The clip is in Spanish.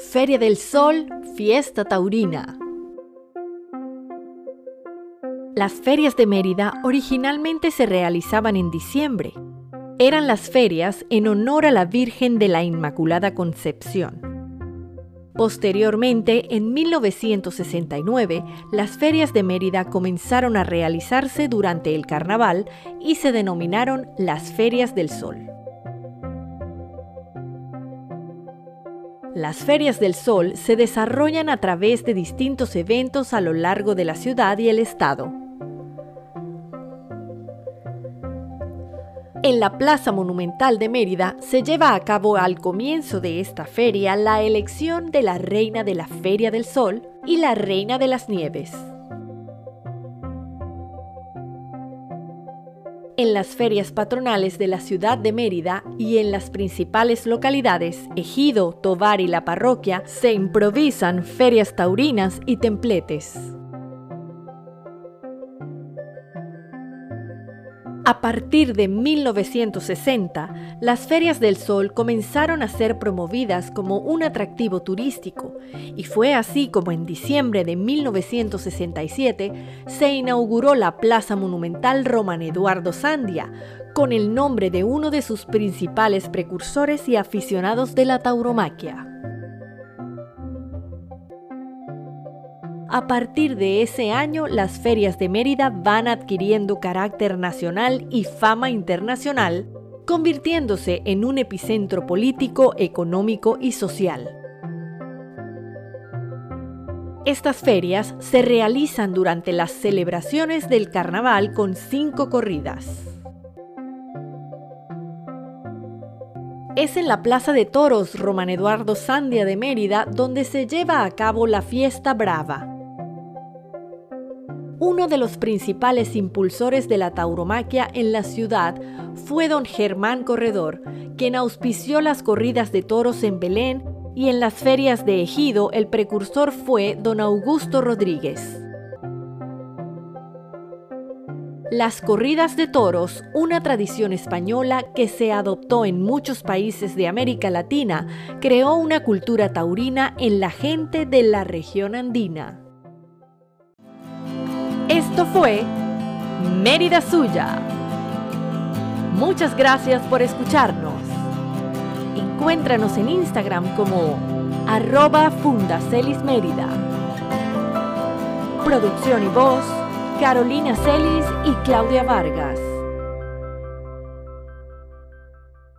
Feria del Sol, Fiesta Taurina. Las ferias de Mérida originalmente se realizaban en diciembre. Eran las ferias en honor a la Virgen de la Inmaculada Concepción. Posteriormente, en 1969, las ferias de Mérida comenzaron a realizarse durante el carnaval y se denominaron las Ferias del Sol. Las ferias del sol se desarrollan a través de distintos eventos a lo largo de la ciudad y el estado. En la Plaza Monumental de Mérida se lleva a cabo al comienzo de esta feria la elección de la Reina de la Feria del Sol y la Reina de las Nieves. En las ferias patronales de la ciudad de Mérida y en las principales localidades, Ejido, Tovar y la parroquia, se improvisan ferias taurinas y templetes. A partir de 1960, las ferias del sol comenzaron a ser promovidas como un atractivo turístico, y fue así como en diciembre de 1967 se inauguró la Plaza Monumental Roman Eduardo Sandia, con el nombre de uno de sus principales precursores y aficionados de la tauromaquia. A partir de ese año, las ferias de Mérida van adquiriendo carácter nacional y fama internacional, convirtiéndose en un epicentro político, económico y social. Estas ferias se realizan durante las celebraciones del carnaval con cinco corridas. Es en la Plaza de Toros Roman Eduardo Sandia de Mérida donde se lleva a cabo la fiesta brava, uno de los principales impulsores de la tauromaquia en la ciudad fue don Germán Corredor, quien auspició las corridas de toros en Belén y en las ferias de Ejido el precursor fue don Augusto Rodríguez. Las corridas de toros, una tradición española que se adoptó en muchos países de América Latina, creó una cultura taurina en la gente de la región andina. Esto fue Mérida Suya. Muchas gracias por escucharnos. Encuéntranos en Instagram como arroba Fundacelis Mérida. Producción y voz, Carolina Celis y Claudia Vargas.